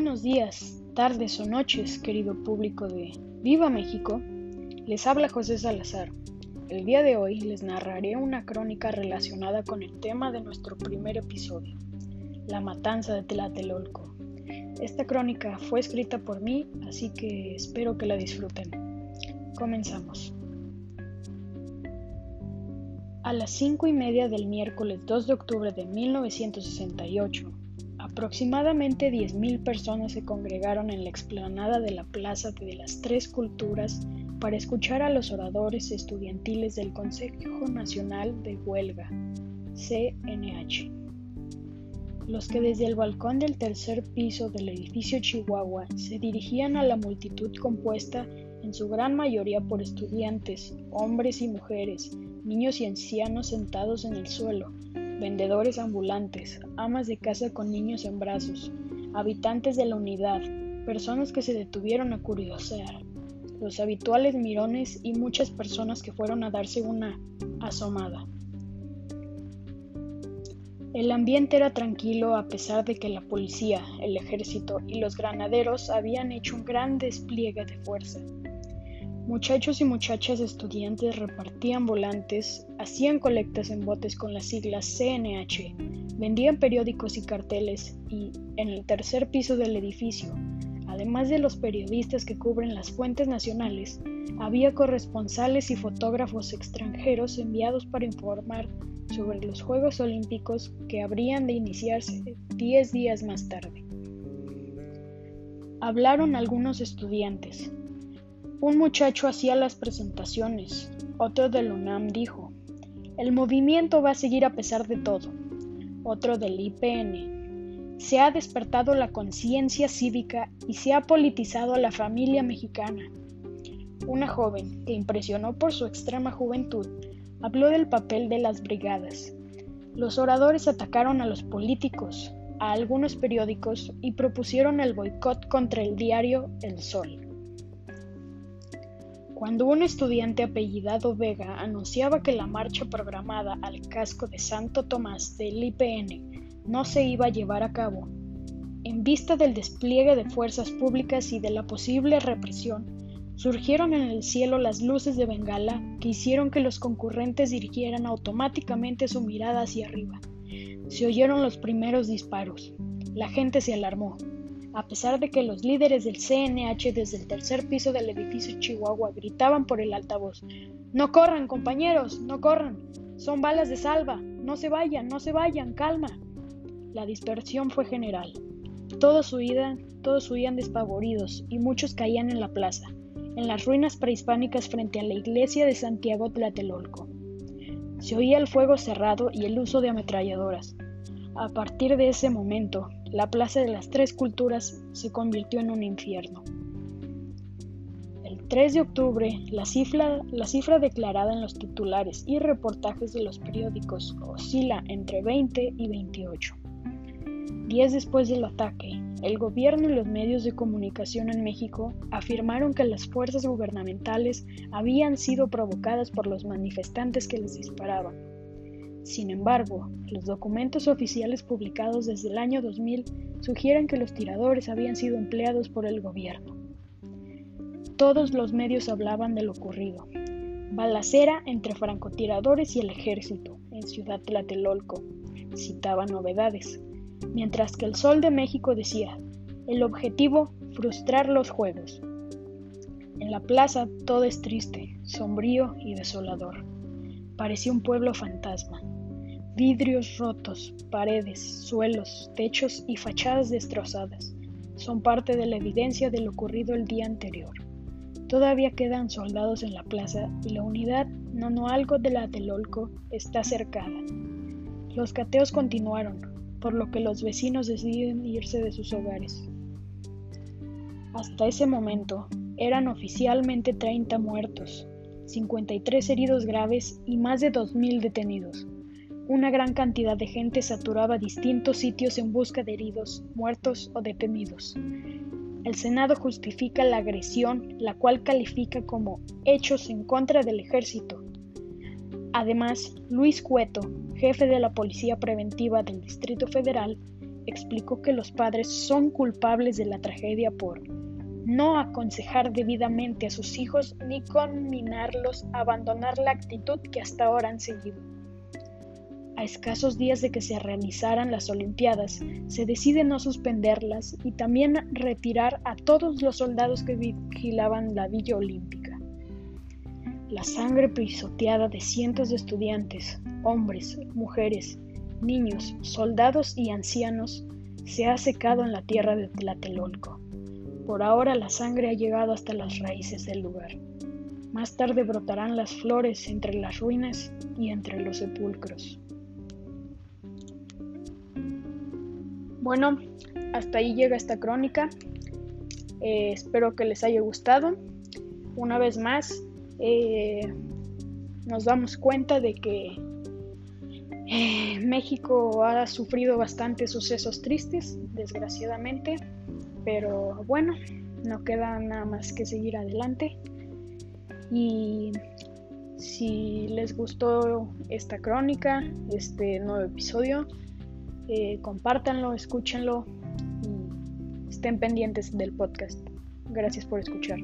Buenos días, tardes o noches, querido público de Viva México. Les habla José Salazar. El día de hoy les narraré una crónica relacionada con el tema de nuestro primer episodio, la matanza de Tlatelolco. Esta crónica fue escrita por mí, así que espero que la disfruten. Comenzamos. A las cinco y media del miércoles 2 de octubre de 1968, aproximadamente 10.000 personas se congregaron en la explanada de la Plaza de las Tres Culturas para escuchar a los oradores estudiantiles del Consejo Nacional de Huelga, CNH. Los que desde el balcón del tercer piso del edificio Chihuahua se dirigían a la multitud compuesta en su gran mayoría por estudiantes, hombres y mujeres, niños y ancianos sentados en el suelo, vendedores ambulantes, amas de casa con niños en brazos, habitantes de la unidad, personas que se detuvieron a curiosear, los habituales mirones y muchas personas que fueron a darse una asomada. El ambiente era tranquilo a pesar de que la policía, el ejército y los granaderos habían hecho un gran despliegue de fuerza. Muchachos y muchachas estudiantes repartían volantes, hacían colectas en botes con las siglas CNH, vendían periódicos y carteles y, en el tercer piso del edificio, además de los periodistas que cubren las fuentes nacionales, había corresponsales y fotógrafos extranjeros enviados para informar sobre los Juegos Olímpicos que habrían de iniciarse diez días más tarde. Hablaron algunos estudiantes, un muchacho hacía las presentaciones. Otro del UNAM dijo, el movimiento va a seguir a pesar de todo. Otro del IPN, se ha despertado la conciencia cívica y se ha politizado a la familia mexicana. Una joven, que impresionó por su extrema juventud, habló del papel de las brigadas. Los oradores atacaron a los políticos, a algunos periódicos y propusieron el boicot contra el diario El Sol. Cuando un estudiante apellidado Vega anunciaba que la marcha programada al casco de Santo Tomás del IPN no se iba a llevar a cabo, en vista del despliegue de fuerzas públicas y de la posible represión, surgieron en el cielo las luces de Bengala que hicieron que los concurrentes dirigieran automáticamente su mirada hacia arriba. Se oyeron los primeros disparos. La gente se alarmó a pesar de que los líderes del CNH desde el tercer piso del edificio Chihuahua gritaban por el altavoz, No corran, compañeros, no corran, son balas de salva, no se vayan, no se vayan, calma. La dispersión fue general. Todos huían, todos huían despavoridos y muchos caían en la plaza, en las ruinas prehispánicas frente a la iglesia de Santiago Tlatelolco. Se oía el fuego cerrado y el uso de ametralladoras. A partir de ese momento, la Plaza de las Tres Culturas se convirtió en un infierno. El 3 de octubre, la cifra, la cifra declarada en los titulares y reportajes de los periódicos oscila entre 20 y 28. Días después del ataque, el gobierno y los medios de comunicación en México afirmaron que las fuerzas gubernamentales habían sido provocadas por los manifestantes que les disparaban sin embargo, los documentos oficiales publicados desde el año 2000 sugieren que los tiradores habían sido empleados por el gobierno. Todos los medios hablaban de lo ocurrido. Balacera entre francotiradores y el ejército en Ciudad Tlatelolco. Citaba novedades. Mientras que el Sol de México decía, el objetivo, frustrar los juegos. En la plaza todo es triste, sombrío y desolador. Parecía un pueblo fantasma. Vidrios rotos, paredes, suelos, techos y fachadas destrozadas son parte de la evidencia de lo ocurrido el día anterior. Todavía quedan soldados en la plaza y la unidad no algo de la Telolco está cercada. Los cateos continuaron, por lo que los vecinos deciden irse de sus hogares. Hasta ese momento eran oficialmente 30 muertos, 53 heridos graves y más de 2.000 detenidos. Una gran cantidad de gente saturaba distintos sitios en busca de heridos, muertos o detenidos. El Senado justifica la agresión, la cual califica como hechos en contra del ejército. Además, Luis Cueto, jefe de la Policía Preventiva del Distrito Federal, explicó que los padres son culpables de la tragedia por no aconsejar debidamente a sus hijos ni conminarlos a abandonar la actitud que hasta ahora han seguido. A escasos días de que se realizaran las Olimpiadas, se decide no suspenderlas y también retirar a todos los soldados que vigilaban la Villa Olímpica. La sangre pisoteada de cientos de estudiantes, hombres, mujeres, niños, soldados y ancianos se ha secado en la tierra de Tlatelolco. Por ahora la sangre ha llegado hasta las raíces del lugar. Más tarde brotarán las flores entre las ruinas y entre los sepulcros. Bueno, hasta ahí llega esta crónica. Eh, espero que les haya gustado. Una vez más, eh, nos damos cuenta de que eh, México ha sufrido bastantes sucesos tristes, desgraciadamente. Pero bueno, no queda nada más que seguir adelante. Y si les gustó esta crónica, este nuevo episodio, eh, compártanlo, escúchenlo y estén pendientes del podcast. Gracias por escuchar.